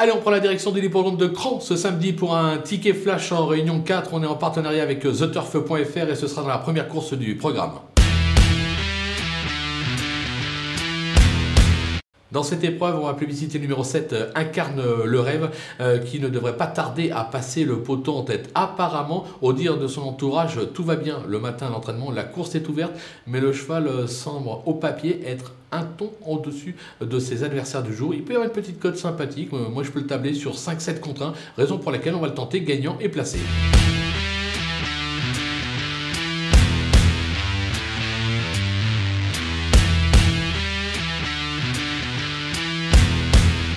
Allez, on prend la direction de l'hippodrome de Cran ce samedi pour un ticket flash en réunion 4. On est en partenariat avec TheTurf.fr et ce sera dans la première course du programme. Dans cette épreuve, va publicité numéro 7 euh, incarne le rêve euh, qui ne devrait pas tarder à passer le poteau en tête. Apparemment, au dire de son entourage, tout va bien le matin à l'entraînement, la course est ouverte, mais le cheval euh, semble au papier être un ton au-dessus de ses adversaires du jour. Il peut y avoir une petite cote sympathique, moi je peux le tabler sur 5-7 contre 1, raison pour laquelle on va le tenter gagnant et placé.